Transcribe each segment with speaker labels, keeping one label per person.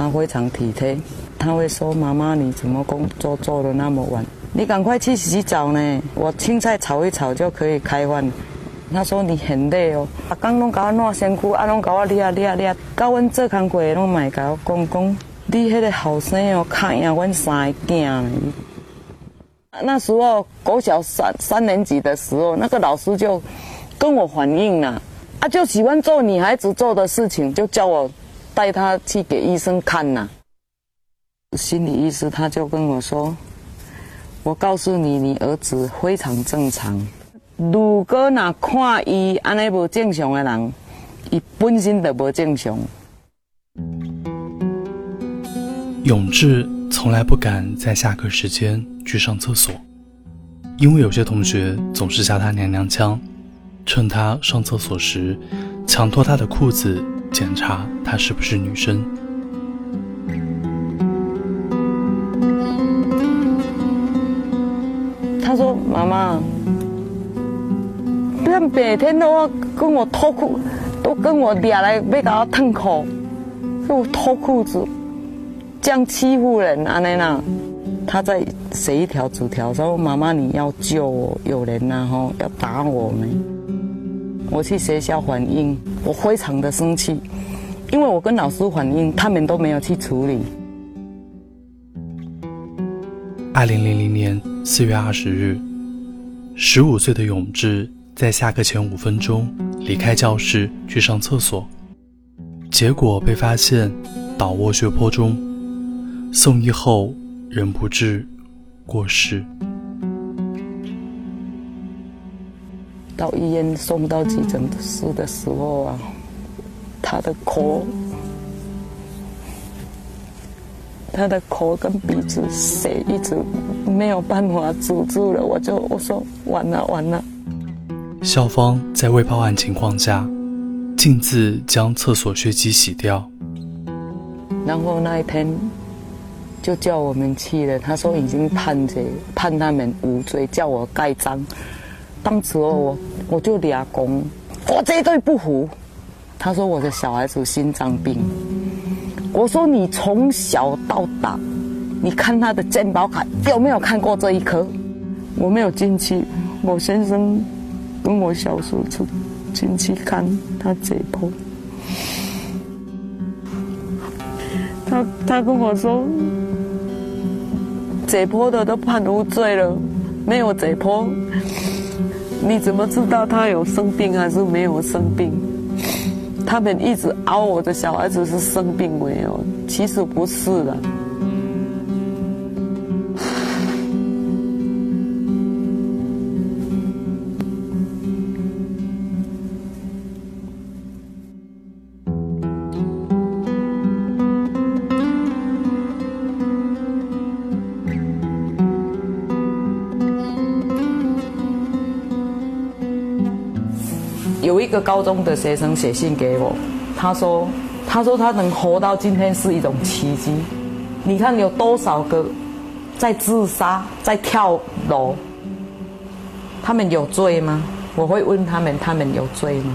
Speaker 1: 他非常体贴，他会说：“妈妈，你怎么工作做的那么晚？你赶快去洗澡呢！我青菜炒一炒就可以开饭。”他说：“你很累哦，阿公拢搞我弄身躯，啊拢搞我捏捏捏，到阮做工过拢卖搞我讲讲，你迄个后生哦，看赢阮三个囝呢。”那时候国小三三年级的时候，那个老师就跟我反映了，啊，就喜欢做女孩子做的事情，就叫我带他去给医生看呐。心理医师他就跟我说：“我告诉你，你儿子非常正常。如果那看伊安尼无正常的人，伊本身就无正常。”
Speaker 2: 永志从来不敢在下课时间去上厕所，因为有些同学总是叫他娘娘腔，趁他上厕所时强脱他的裤子检查她是不是女生。
Speaker 1: 他说：“妈妈，他每天都要跟我脱裤，都跟我俩来要给我脱裤，给我脱裤子。”这样欺负人，安妮娜，他在写一条纸条说：“妈妈，你要救我，有人呐吼要打我们。”我去学校反映，我非常的生气，因为我跟老师反映，他们都没有去处理。
Speaker 2: 二零零零年四月二十日，十五岁的永志在下课前五分钟离开教室去上厕所，结果被发现倒卧血泊中。送医后人不治，过世。
Speaker 1: 到医院送到急诊室的时候啊，他的口、他的口跟鼻子血一直没有办法止住了，我就我说完了完了。
Speaker 2: 校方在未报案情况下，径自将厕所血迹洗掉。
Speaker 1: 然后那一天。就叫我们去了，他说已经判决判他们无罪，叫我盖章。当时我我就俩公，我绝对不服。他说我的小孩子心脏病，我说你从小到大，你看他的健保卡有没有看过这一颗？我没有进去，我先生跟我小叔子进去看他解剖。他他跟我说。解剖的都判无罪了，没有解剖，你怎么知道他有生病还是没有生病？他们一直熬我的小孩子是生病没有，其实不是的。一个高中的学生写信给我，他说：“他说他能活到今天是一种奇迹。你看有多少个在自杀、在跳楼，他们有罪吗？我会问他们：他们有罪吗？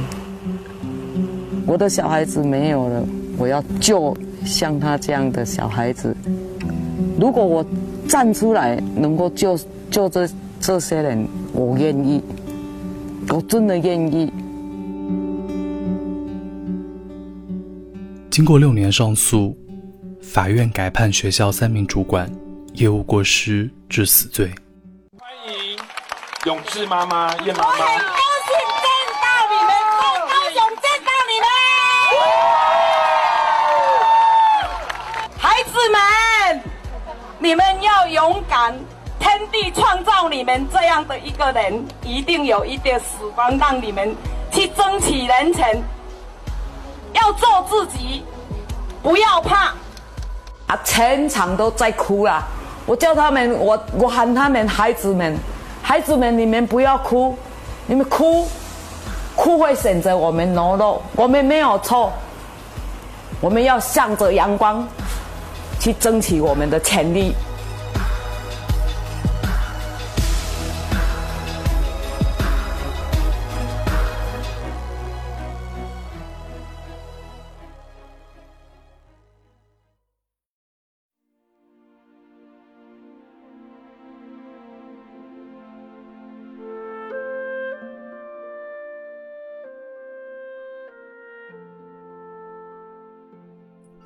Speaker 1: 我的小孩子没有了，我要救像他这样的小孩子。如果我站出来能够救救这这些人，我愿意，我真的愿意。”
Speaker 2: 经过六年上诉，法院改判学校三名主管业务过失致死罪。
Speaker 3: 欢迎永志妈妈、叶妈妈。我
Speaker 4: 很高兴见到你们，在高雄见到你们。孩子们，你们要勇敢，天地创造你们这样的一个人，一定有一点时光让你们去争取人权。要做自己，不要怕。
Speaker 1: 啊，全场都在哭啦！我叫他们，我我喊他们，孩子们，孩子们，你们不要哭，你们哭，哭会选择我们懦弱，我们没有错。我们要向着阳光，去争取我们的权利。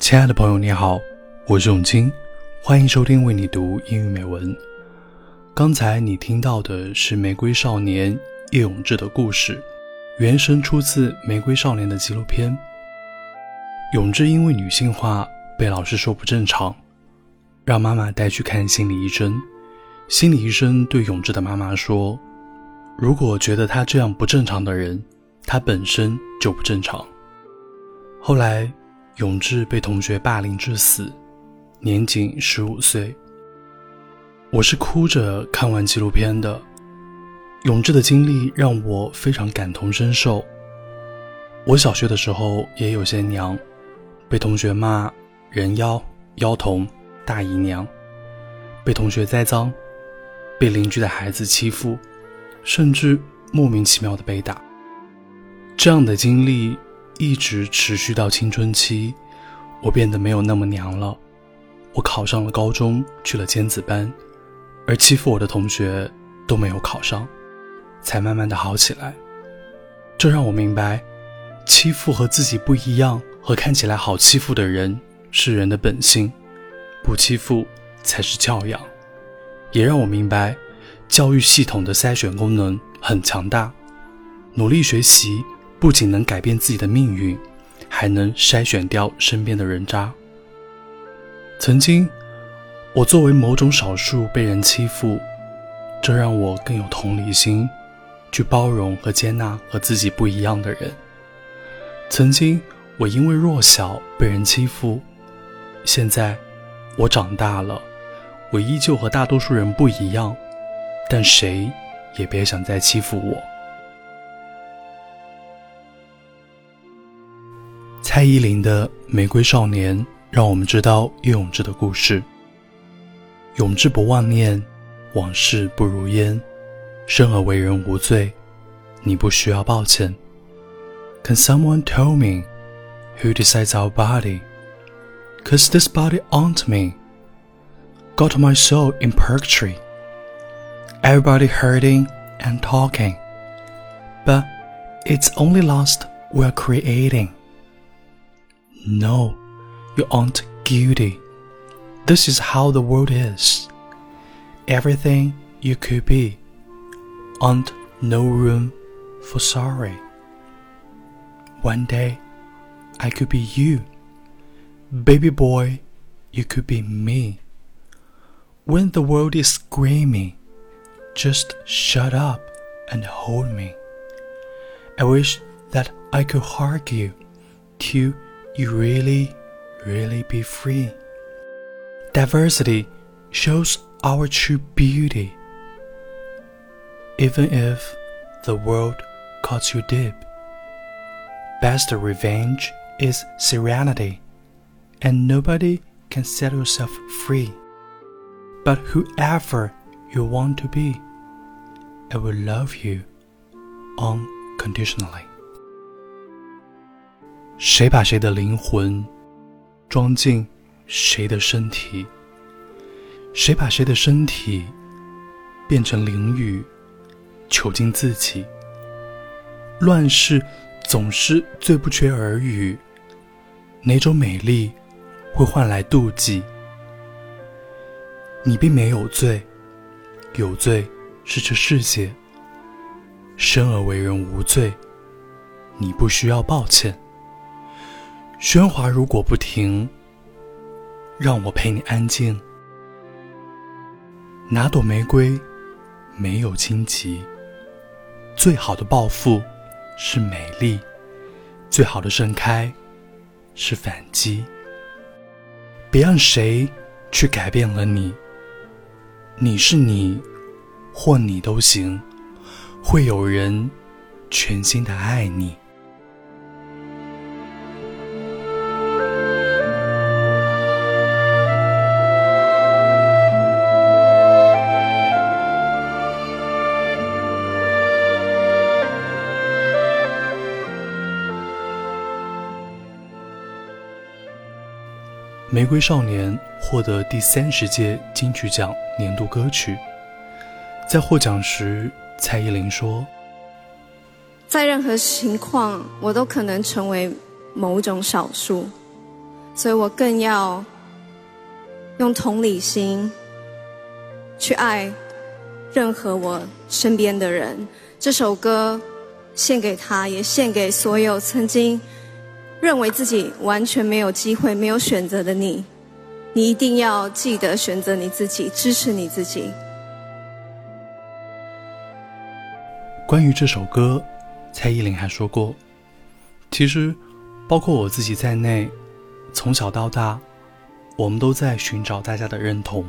Speaker 2: 亲爱的朋友，你好，我是永清，欢迎收听为你读英语美文。刚才你听到的是《玫瑰少年》叶永志的故事，原声出自《玫瑰少年》的纪录片。永志因为女性化被老师说不正常，让妈妈带去看心理医生。心理医生对永志的妈妈说：“如果觉得他这样不正常的人，他本身就不正常。”后来。永志被同学霸凌致死，年仅十五岁。我是哭着看完纪录片的。永志的经历让我非常感同身受。我小学的时候也有些娘，被同学骂人妖、妖童、大姨娘，被同学栽赃，被邻居的孩子欺负，甚至莫名其妙的被打。这样的经历。一直持续到青春期，我变得没有那么娘了。我考上了高中，去了尖子班，而欺负我的同学都没有考上，才慢慢的好起来。这让我明白，欺负和自己不一样，和看起来好欺负的人是人的本性，不欺负才是教养。也让我明白，教育系统的筛选功能很强大，努力学习。不仅能改变自己的命运，还能筛选掉身边的人渣。曾经，我作为某种少数被人欺负，这让我更有同理心，去包容和接纳和自己不一样的人。曾经，我因为弱小被人欺负，现在我长大了，我依旧和大多数人不一样，但谁也别想再欺负我。蔡依林的《玫瑰少年》让我们知道叶永志的故事。永志不忘念，往事不如烟，生而为人无罪，你不需要抱歉。Can someone tell me who decides our body? Cause this body aren't me. Got my soul in purgatory. Everybody hurting and talking. But it's only lost we're creating. No, you aren't guilty. This is how the world is. Everything you could be, and no room for sorry. One day, I could be you. Baby boy, you could be me. When the world is screaming, just shut up and hold me. I wish that I could hug you till you really, really be free. Diversity shows our true beauty. Even if the world cuts you deep, best revenge is serenity, and nobody can set yourself free. But whoever you want to be, I will love you unconditionally. 谁把谁的灵魂装进谁的身体？谁把谁的身体变成灵雨，囚禁自己？乱世总是最不缺耳语。哪种美丽会换来妒忌？你并没有罪，有罪是这世界。生而为人无罪，你不需要抱歉。喧哗如果不停，让我陪你安静。哪朵玫瑰没有荆棘？最好的报复是美丽，最好的盛开是反击。别让谁去改变了你，你是你，或你都行，会有人全心的爱你。《瑰少年》获得第三十届金曲奖年度歌曲。在获奖时，蔡依林说：“
Speaker 5: 在任何情况，我都可能成为某种少数，所以我更要用同理心去爱任何我身边的人。这首歌献给他，也献给所有曾经认为自己完全没有机会、没有选择的你。你一定要记得选择你自己，支持你自己。
Speaker 2: 关于这首歌，蔡依林还说过：“其实，包括我自己在内，从小到大，我们都在寻找大家的认同。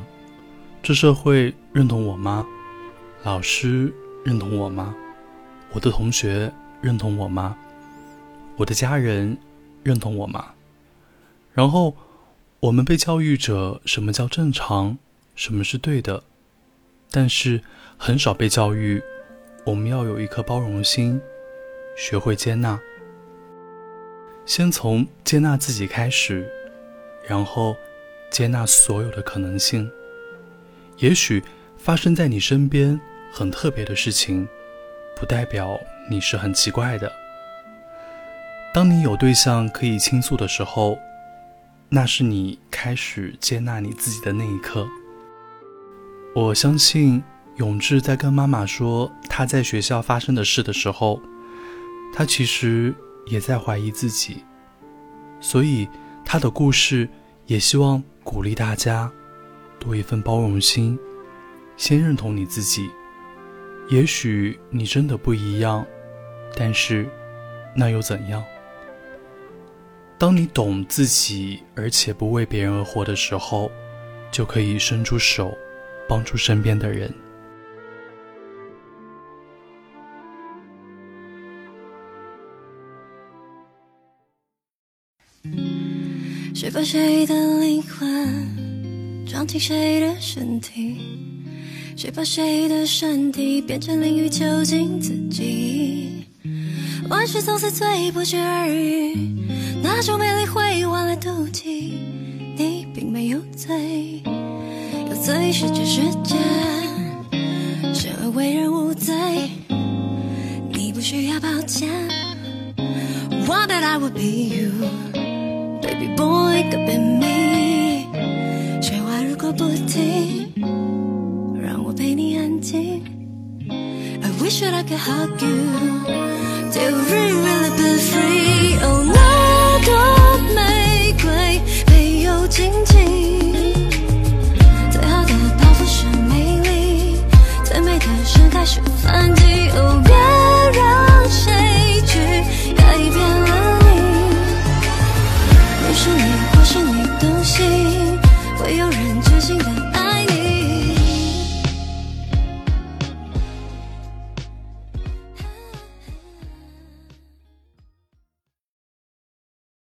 Speaker 2: 这社会认同我吗？老师认同我吗？我的同学认同我吗？我的家人认同我吗？然后。”我们被教育着什么叫正常，什么是对的，但是很少被教育，我们要有一颗包容心，学会接纳。先从接纳自己开始，然后接纳所有的可能性。也许发生在你身边很特别的事情，不代表你是很奇怪的。当你有对象可以倾诉的时候。那是你开始接纳你自己的那一刻。我相信永志在跟妈妈说他在学校发生的事的时候，他其实也在怀疑自己，所以他的故事也希望鼓励大家多一份包容心，先认同你自己。也许你真的不一样，但是那又怎样？当你懂自己，而且不为别人而活的时候，就可以伸出手，帮助身边的人。
Speaker 6: 谁把谁的灵魂装进谁的身体？谁把谁的身体变成淋雨，囚禁自己？万事总是最不期而遇。那种美丽会换来妒忌，你并没有罪，有罪是这世界，生而为人无罪，你不需要抱歉。One that I would be you, baby boy could be me。喧哗如果不停，让我陪你安静。I wish that I could hug you till